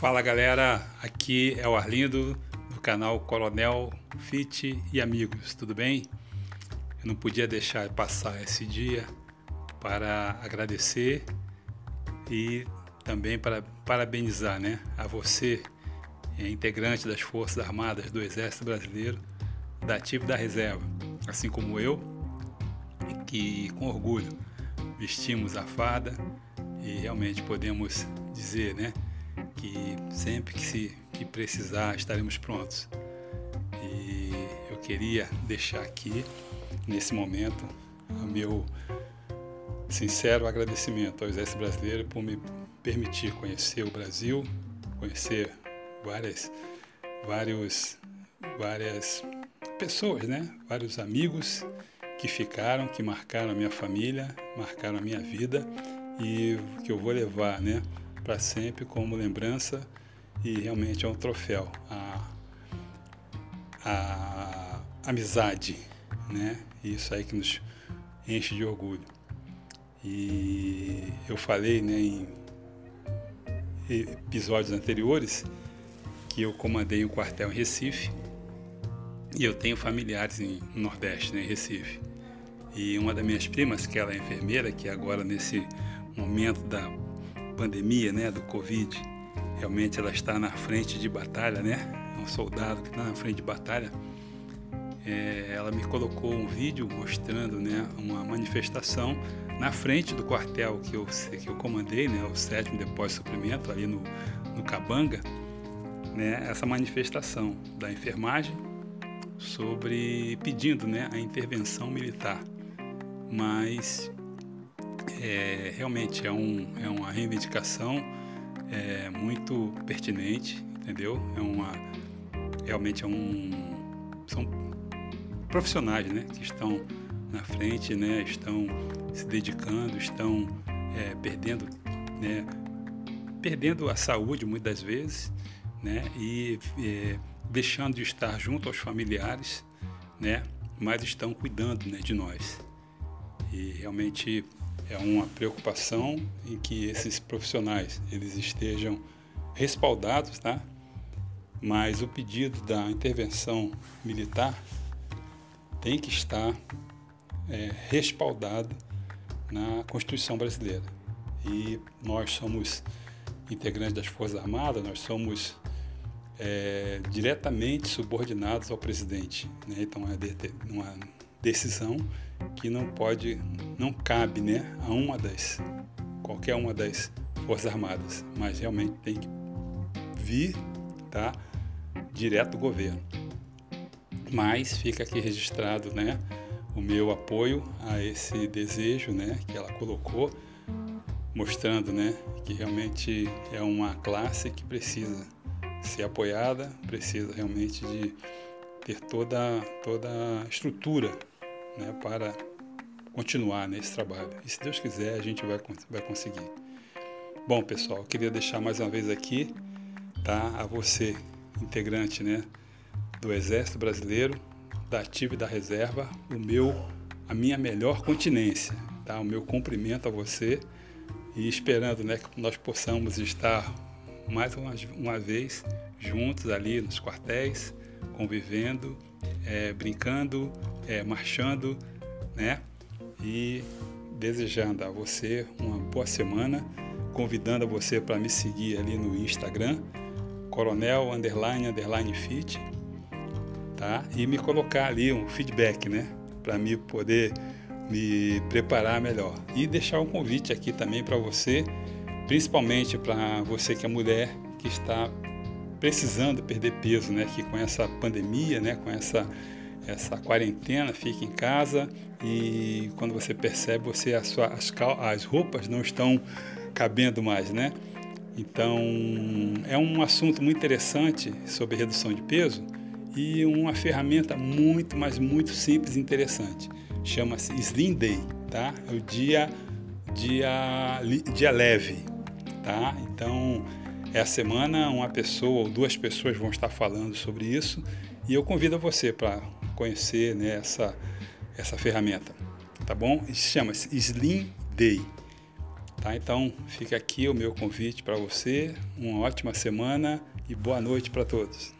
Fala galera, aqui é o Arlindo do canal Coronel Fit e Amigos, tudo bem? Eu não podia deixar passar esse dia para agradecer e também para parabenizar né, a você, é, integrante das Forças Armadas do Exército Brasileiro, da Ativa da Reserva, assim como eu, que com orgulho vestimos a farda e realmente podemos dizer, né? Que sempre que, se, que precisar estaremos prontos. E eu queria deixar aqui, nesse momento, o meu sincero agradecimento ao Exército Brasileiro por me permitir conhecer o Brasil, conhecer várias, vários, várias pessoas, né? vários amigos que ficaram, que marcaram a minha família, marcaram a minha vida e que eu vou levar, né? Para sempre como lembrança e realmente é um troféu. A, a amizade, né? Isso aí que nos enche de orgulho. E eu falei né, em episódios anteriores que eu comandei um quartel em Recife e eu tenho familiares em Nordeste, né, em Recife. E uma das minhas primas, que ela é enfermeira, que agora nesse momento da pandemia, né, do Covid, realmente ela está na frente de batalha, né? Um soldado que está na frente de batalha. É, ela me colocou um vídeo mostrando, né, uma manifestação na frente do quartel que eu, que eu comandei, né, o sétimo depósito de suprimento ali no, no Cabanga, né, essa manifestação da enfermagem sobre pedindo, né, a intervenção militar. Mas é, realmente é, um, é uma reivindicação é, muito pertinente, entendeu? É uma, realmente é um, são profissionais né, que estão na frente, né, estão se dedicando, estão é, perdendo, né, perdendo a saúde muitas vezes né, e é, deixando de estar junto aos familiares, né, mas estão cuidando né, de nós. E realmente é uma preocupação em que esses profissionais eles estejam respaldados, tá? Mas o pedido da intervenção militar tem que estar é, respaldado na Constituição brasileira. E nós somos integrantes das Forças Armadas, nós somos é, diretamente subordinados ao presidente. Né? Então, é uma decisão que não pode, não cabe né, a uma das, qualquer uma das Forças Armadas, mas realmente tem que vir tá, direto do governo. Mas fica aqui registrado né, o meu apoio a esse desejo né, que ela colocou, mostrando né, que realmente é uma classe que precisa ser apoiada, precisa realmente de ter toda, toda a estrutura né, para continuar nesse trabalho. E se Deus quiser, a gente vai, vai conseguir. Bom, pessoal, queria deixar mais uma vez aqui tá, a você, integrante né, do Exército Brasileiro, da Ativa e da Reserva, o meu, a minha melhor continência, tá, o meu cumprimento a você e esperando né, que nós possamos estar mais uma, uma vez juntos ali nos quartéis, convivendo, é, brincando, é, marchando, né? E desejando a você uma boa semana, convidando você para me seguir ali no Instagram, coronel underline underline fit, tá? E me colocar ali um feedback, né? Para me poder me preparar melhor. E deixar um convite aqui também para você, principalmente para você que é mulher que está precisando perder peso, né? Que com essa pandemia, né? Com essa essa quarentena, fica em casa e quando você percebe, você as, as, as roupas não estão cabendo mais, né? Então é um assunto muito interessante sobre redução de peso e uma ferramenta muito, mas muito simples e interessante. Chama-se Slim Day, tá? É o dia, dia, dia leve, tá? Então essa semana uma pessoa ou duas pessoas vão estar falando sobre isso e eu convido você para conhecer né, essa, essa ferramenta, tá bom? Chama-se Slim Day. Tá? Então, fica aqui o meu convite para você. Uma ótima semana e boa noite para todos.